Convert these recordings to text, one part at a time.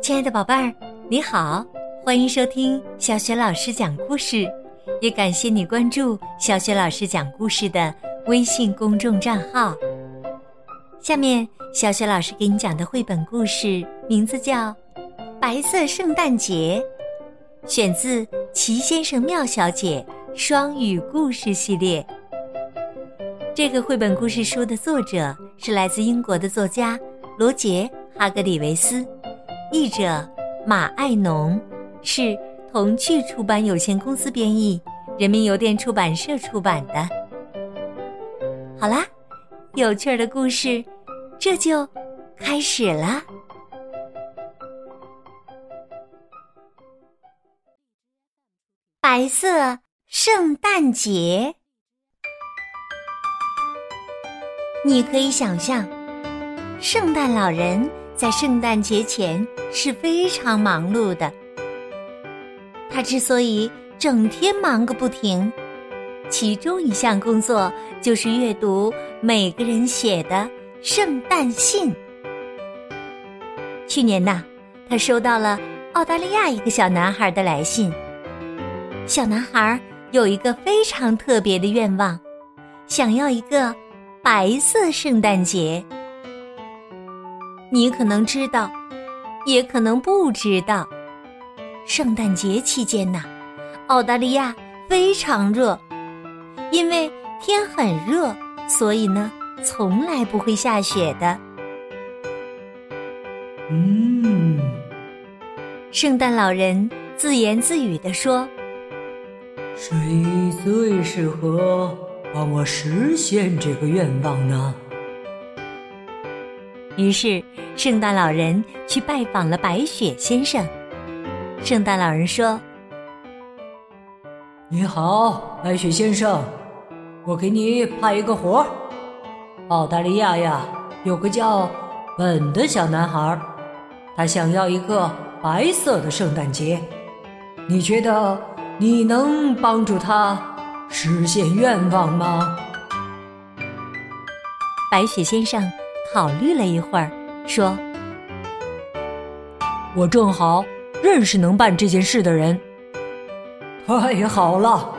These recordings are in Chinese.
亲爱的宝贝儿，你好，欢迎收听小雪老师讲故事，也感谢你关注小雪老师讲故事的微信公众账号。下面，小雪老师给你讲的绘本故事名字叫《白色圣诞节》，选自《齐先生妙小姐》双语故事系列。这个绘本故事书的作者是来自英国的作家罗杰·哈格里维斯。译者马爱农，是童趣出版有限公司编译，人民邮电出版社出版的。好啦，有趣的故事，这就开始了。白色圣诞节，你可以想象，圣诞老人。在圣诞节前是非常忙碌的。他之所以整天忙个不停，其中一项工作就是阅读每个人写的圣诞信。去年呐，他收到了澳大利亚一个小男孩的来信。小男孩有一个非常特别的愿望，想要一个白色圣诞节。你可能知道，也可能不知道。圣诞节期间呢，澳大利亚非常热，因为天很热，所以呢，从来不会下雪的。嗯，圣诞老人自言自语地说：“谁最适合帮我实现这个愿望呢？”于是，圣诞老人去拜访了白雪先生。圣诞老人说：“你好，白雪先生，我给你派一个活儿。澳大利亚呀，有个叫本的小男孩，他想要一个白色的圣诞节。你觉得你能帮助他实现愿望吗？”白雪先生。考虑了一会儿，说：“我正好认识能办这件事的人。”太好了，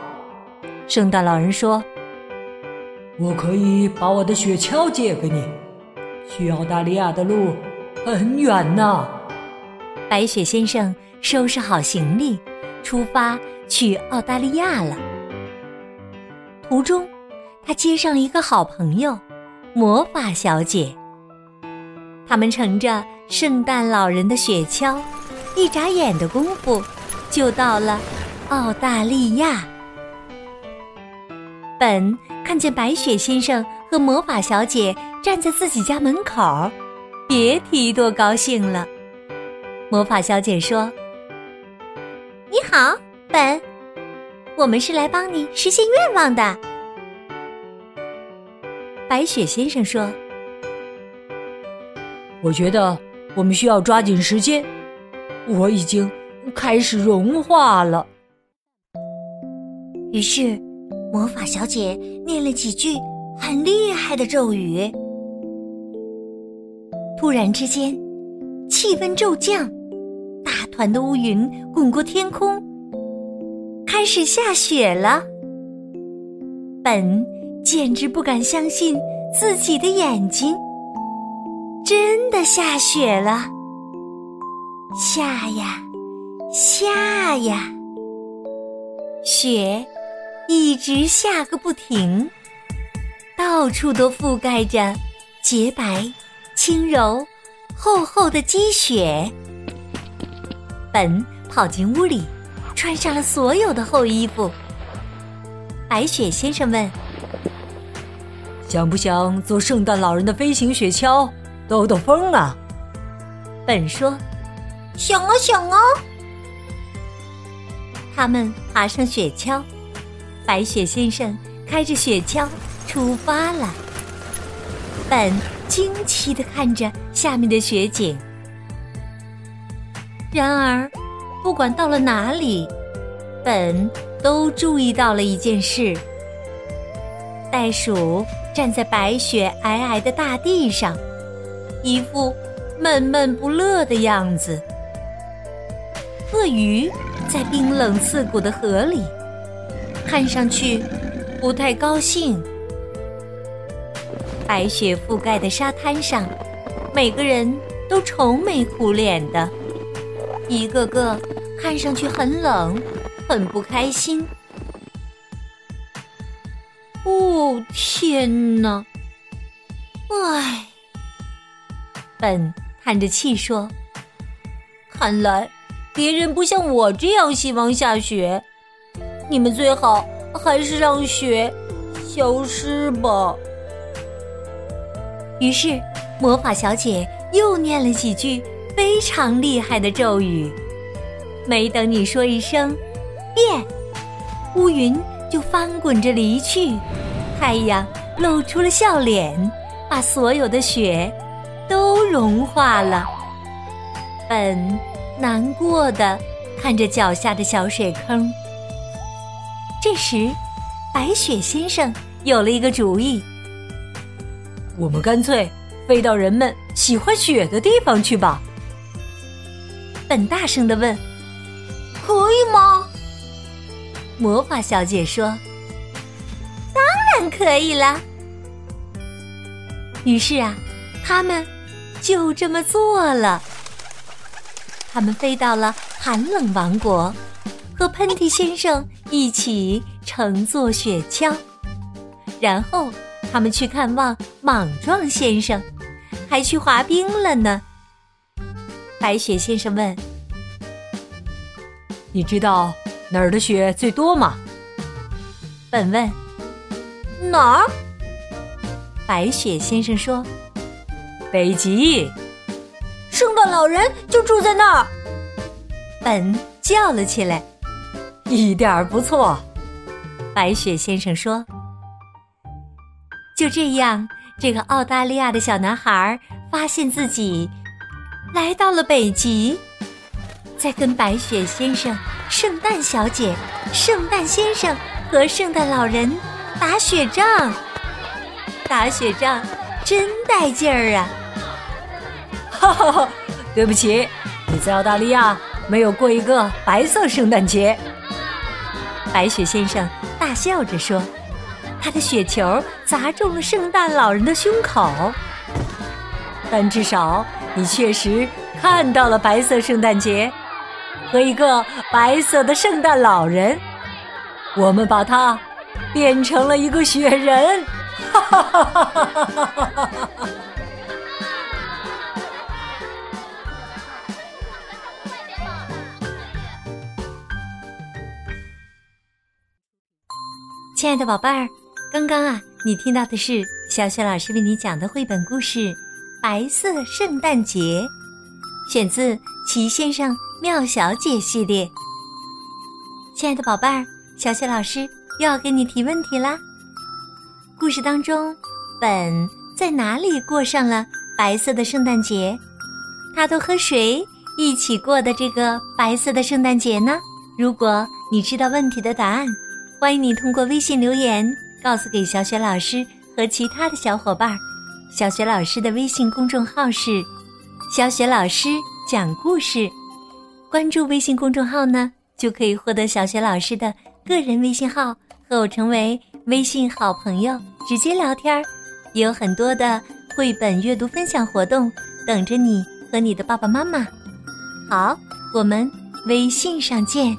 圣诞老人说：“我可以把我的雪橇借给你。去澳大利亚的路很远呢。”白雪先生收拾好行李，出发去澳大利亚了。途中，他接上了一个好朋友——魔法小姐。他们乘着圣诞老人的雪橇，一眨眼的功夫，就到了澳大利亚。本看见白雪先生和魔法小姐站在自己家门口，别提多高兴了。魔法小姐说：“你好，本，我们是来帮你实现愿望的。”白雪先生说。我觉得我们需要抓紧时间，我已经开始融化了。于是，魔法小姐念了几句很厉害的咒语。突然之间，气温骤降，大团的乌云滚过天空，开始下雪了。本简直不敢相信自己的眼睛。真的下雪了，下呀，下呀，雪一直下个不停，到处都覆盖着洁白、轻柔、厚厚的积雪。本跑进屋里，穿上了所有的厚衣服。白雪先生问：“想不想坐圣诞老人的飞行雪橇？”兜兜风啊！本说：“想啊想啊！”他们爬上雪橇，白雪先生开着雪橇出发了。本惊奇的看着下面的雪景。然而，不管到了哪里，本都注意到了一件事：袋鼠站在白雪皑皑的大地上。一副闷闷不乐的样子。鳄鱼在冰冷刺骨的河里，看上去不太高兴。白雪覆盖的沙滩上，每个人都愁眉苦脸的，一个个看上去很冷，很不开心。哦，天哪！唉，本叹着气说：“看来别人不像我这样希望下雪，你们最好还是让雪消失吧。”于是，魔法小姐又念了几句非常厉害的咒语。没等你说一声“变”，乌云就翻滚着离去，太阳露出了笑脸，把所有的雪都融化了。本难过的看着脚下的小水坑。这时，白雪先生有了一个主意。我们干脆飞到人们喜欢雪的地方去吧。本大声的问：“可以吗？”魔法小姐说：“当然可以了。”于是啊，他们就这么做了。他们飞到了寒冷王国，和喷嚏先生一起乘坐雪橇，然后。他们去看望莽撞先生，还去滑冰了呢。白雪先生问：“你知道哪儿的雪最多吗？”本问：“哪儿？”白雪先生说：“北极，圣诞老人就住在那儿。”本叫了起来：“一点儿不错。”白雪先生说。就这样，这个澳大利亚的小男孩发现自己来到了北极，在跟白雪先生、圣诞小姐、圣诞先生和圣诞老人打雪仗。打雪仗真带劲儿啊！哈哈哈！对不起，你在澳大利亚没有过一个白色圣诞节。白雪先生大笑着说。他的雪球砸中了圣诞老人的胸口，但至少你确实看到了白色圣诞节和一个白色的圣诞老人。我们把它变成了一个雪人，哈！亲爱的宝贝儿。刚刚啊，你听到的是小雪老师为你讲的绘本故事《白色圣诞节》，选自《奇先生妙小姐》系列。亲爱的宝贝儿，小雪老师又要给你提问题啦。故事当中，本在哪里过上了白色的圣诞节？他都和谁一起过的这个白色的圣诞节呢？如果你知道问题的答案，欢迎你通过微信留言。告诉给小雪老师和其他的小伙伴儿，小雪老师的微信公众号是“小雪老师讲故事”，关注微信公众号呢，就可以获得小雪老师的个人微信号，和我成为微信好朋友，直接聊天儿，也有很多的绘本阅读分享活动等着你和你的爸爸妈妈。好，我们微信上见。